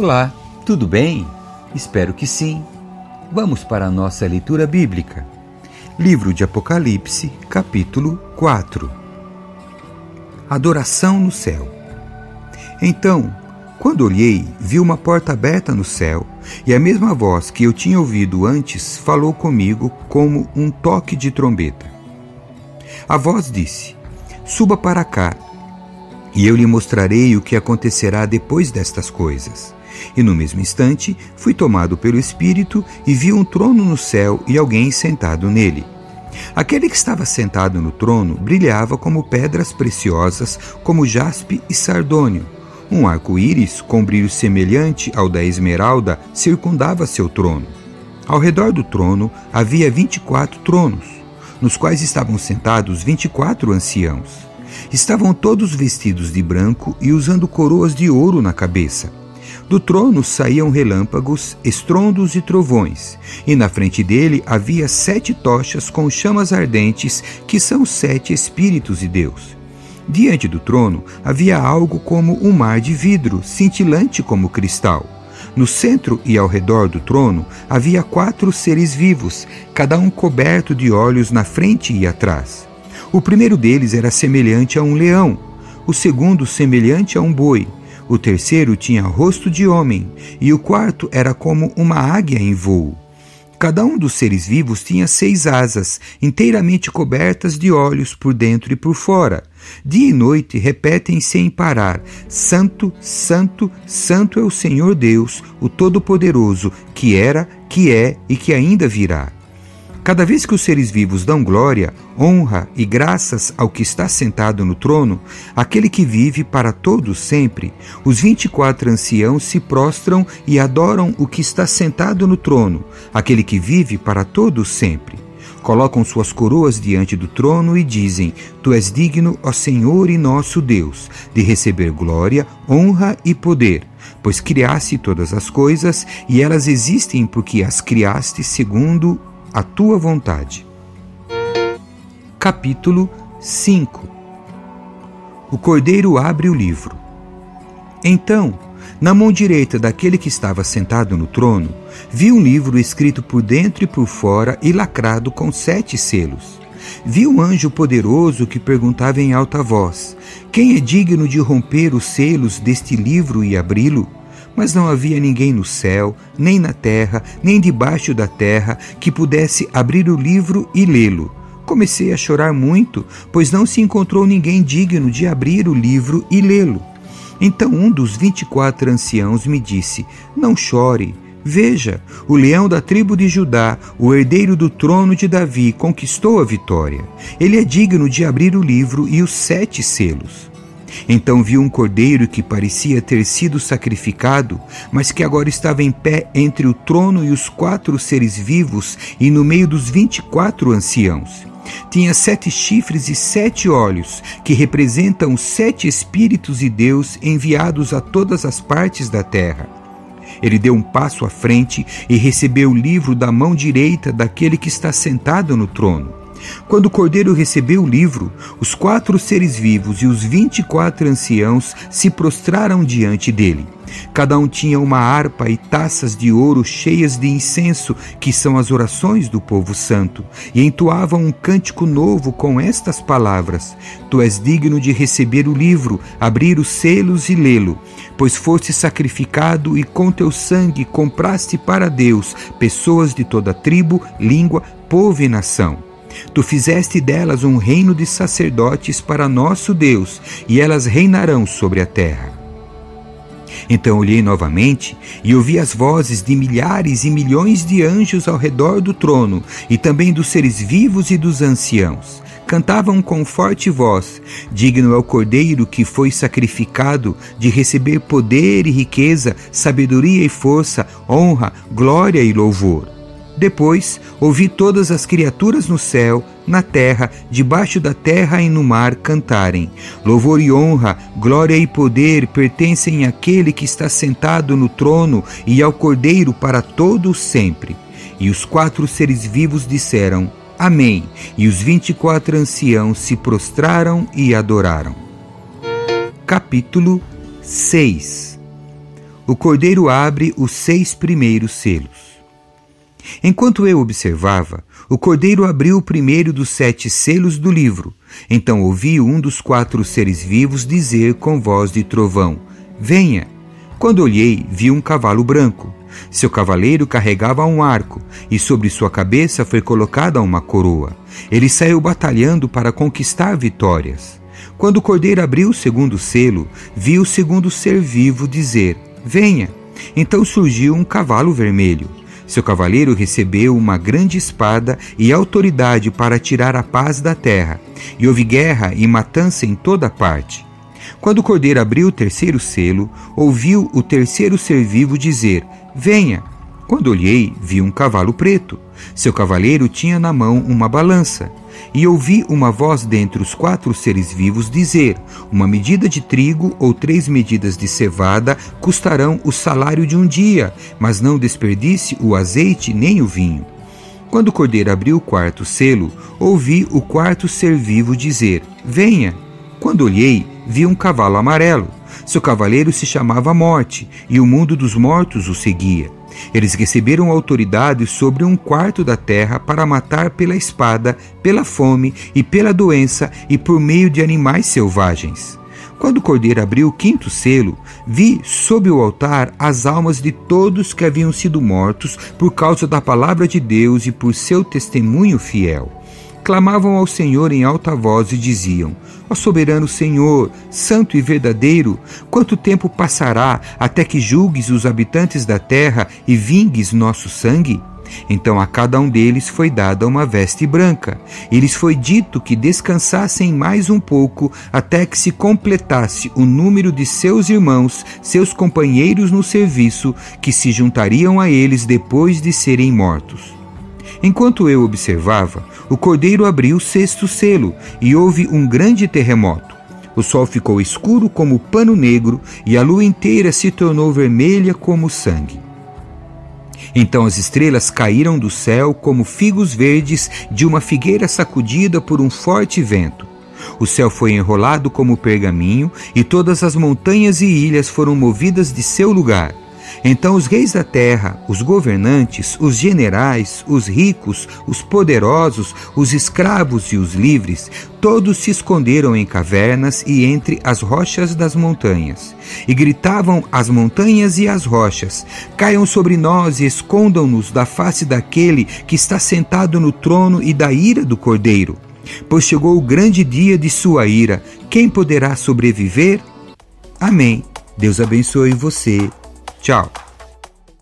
Olá, tudo bem? Espero que sim. Vamos para a nossa leitura bíblica. Livro de Apocalipse, capítulo 4. Adoração no céu. Então, quando olhei, vi uma porta aberta no céu, e a mesma voz que eu tinha ouvido antes falou comigo como um toque de trombeta. A voz disse: Suba para cá, e eu lhe mostrarei o que acontecerá depois destas coisas. E no mesmo instante fui tomado pelo Espírito e vi um trono no céu e alguém sentado nele. Aquele que estava sentado no trono brilhava como pedras preciosas, como jaspe e sardônio. Um arco-íris, com brilho semelhante ao da esmeralda, circundava seu trono. Ao redor do trono havia vinte e quatro tronos, nos quais estavam sentados vinte e quatro anciãos. Estavam todos vestidos de branco e usando coroas de ouro na cabeça. Do trono saíam relâmpagos, estrondos e trovões, e na frente dele havia sete tochas com chamas ardentes, que são sete Espíritos de Deus. Diante do trono havia algo como um mar de vidro, cintilante como cristal. No centro e ao redor do trono havia quatro seres vivos, cada um coberto de olhos na frente e atrás. O primeiro deles era semelhante a um leão, o segundo semelhante a um boi o terceiro tinha rosto de homem, e o quarto era como uma águia em voo. Cada um dos seres vivos tinha seis asas, inteiramente cobertas de olhos por dentro e por fora. Dia e noite repetem sem parar: Santo, Santo, Santo é o Senhor Deus, o Todo-Poderoso, que era, que é e que ainda virá. Cada vez que os seres vivos dão glória, honra e graças ao que está sentado no trono, aquele que vive para todos sempre, os vinte e quatro anciãos se prostram e adoram o que está sentado no trono, aquele que vive para todos sempre. Colocam suas coroas diante do trono e dizem: Tu és digno, ó Senhor e nosso Deus, de receber glória, honra e poder, pois criaste todas as coisas e elas existem porque as criaste segundo a tua vontade. Capítulo 5 O cordeiro abre o livro. Então, na mão direita daquele que estava sentado no trono, vi um livro escrito por dentro e por fora e lacrado com sete selos. Vi um anjo poderoso que perguntava em alta voz: Quem é digno de romper os selos deste livro e abri-lo? Mas não havia ninguém no céu, nem na terra, nem debaixo da terra que pudesse abrir o livro e lê-lo. Comecei a chorar muito, pois não se encontrou ninguém digno de abrir o livro e lê-lo. Então um dos vinte e quatro anciãos me disse: Não chore. Veja, o leão da tribo de Judá, o herdeiro do trono de Davi, conquistou a vitória. Ele é digno de abrir o livro e os sete selos. Então viu um cordeiro que parecia ter sido sacrificado, mas que agora estava em pé entre o trono e os quatro seres vivos e no meio dos vinte e quatro anciãos. Tinha sete chifres e sete olhos, que representam sete Espíritos de Deus enviados a todas as partes da terra. Ele deu um passo à frente e recebeu o livro da mão direita daquele que está sentado no trono. Quando o cordeiro recebeu o livro, os quatro seres vivos e os vinte e quatro anciãos se prostraram diante dele. Cada um tinha uma harpa e taças de ouro cheias de incenso, que são as orações do povo santo, e entoavam um cântico novo com estas palavras: Tu és digno de receber o livro, abrir os selos e lê-lo, pois foste sacrificado e com teu sangue compraste para Deus pessoas de toda tribo, língua, povo e nação. Tu fizeste delas um reino de sacerdotes para nosso Deus, e elas reinarão sobre a terra. Então olhei novamente e ouvi as vozes de milhares e milhões de anjos ao redor do trono, e também dos seres vivos e dos anciãos. Cantavam com forte voz: Digno é o cordeiro que foi sacrificado de receber poder e riqueza, sabedoria e força, honra, glória e louvor. Depois ouvi todas as criaturas no céu, na terra, debaixo da terra e no mar cantarem: Louvor e honra, glória e poder pertencem àquele que está sentado no trono e ao Cordeiro para todo sempre. E os quatro seres vivos disseram: Amém. E os vinte e quatro anciãos se prostraram e adoraram. Capítulo 6 o cordeiro abre os seis primeiros selos. Enquanto eu observava, o cordeiro abriu o primeiro dos sete selos do livro. Então ouvi um dos quatro seres vivos dizer com voz de trovão: Venha! Quando olhei, vi um cavalo branco. Seu cavaleiro carregava um arco, e sobre sua cabeça foi colocada uma coroa. Ele saiu batalhando para conquistar vitórias. Quando o cordeiro abriu o segundo selo, vi o segundo ser vivo dizer: Venha! Então surgiu um cavalo vermelho. Seu cavaleiro recebeu uma grande espada e autoridade para tirar a paz da terra, e houve guerra e matança em toda parte. Quando o cordeiro abriu o terceiro selo, ouviu o terceiro ser vivo dizer: Venha! Quando olhei, vi um cavalo preto. Seu cavaleiro tinha na mão uma balança. E ouvi uma voz dentre os quatro seres vivos dizer: Uma medida de trigo ou três medidas de cevada custarão o salário de um dia, mas não desperdice o azeite nem o vinho. Quando o cordeiro abriu o quarto selo, ouvi o quarto ser vivo dizer: Venha. Quando olhei, vi um cavalo amarelo. Seu cavaleiro se chamava Morte, e o mundo dos mortos o seguia. Eles receberam autoridade sobre um quarto da terra para matar pela espada, pela fome e pela doença e por meio de animais selvagens. Quando o cordeiro abriu o quinto selo, vi sob o altar as almas de todos que haviam sido mortos por causa da palavra de Deus e por seu testemunho fiel clamavam ao Senhor em alta voz e diziam: Ó soberano Senhor, santo e verdadeiro, quanto tempo passará até que julgues os habitantes da terra e vingues nosso sangue? Então a cada um deles foi dada uma veste branca, e lhes foi dito que descansassem mais um pouco até que se completasse o número de seus irmãos, seus companheiros no serviço, que se juntariam a eles depois de serem mortos. Enquanto eu observava, o cordeiro abriu o sexto selo e houve um grande terremoto. O sol ficou escuro como pano negro e a lua inteira se tornou vermelha como sangue. Então as estrelas caíram do céu como figos verdes de uma figueira sacudida por um forte vento. O céu foi enrolado como pergaminho e todas as montanhas e ilhas foram movidas de seu lugar. Então os reis da terra, os governantes, os generais, os ricos, os poderosos, os escravos e os livres, todos se esconderam em cavernas e entre as rochas das montanhas. E gritavam às montanhas e às rochas: Caiam sobre nós e escondam-nos da face daquele que está sentado no trono e da ira do cordeiro. Pois chegou o grande dia de sua ira. Quem poderá sobreviver? Amém. Deus abençoe você 叫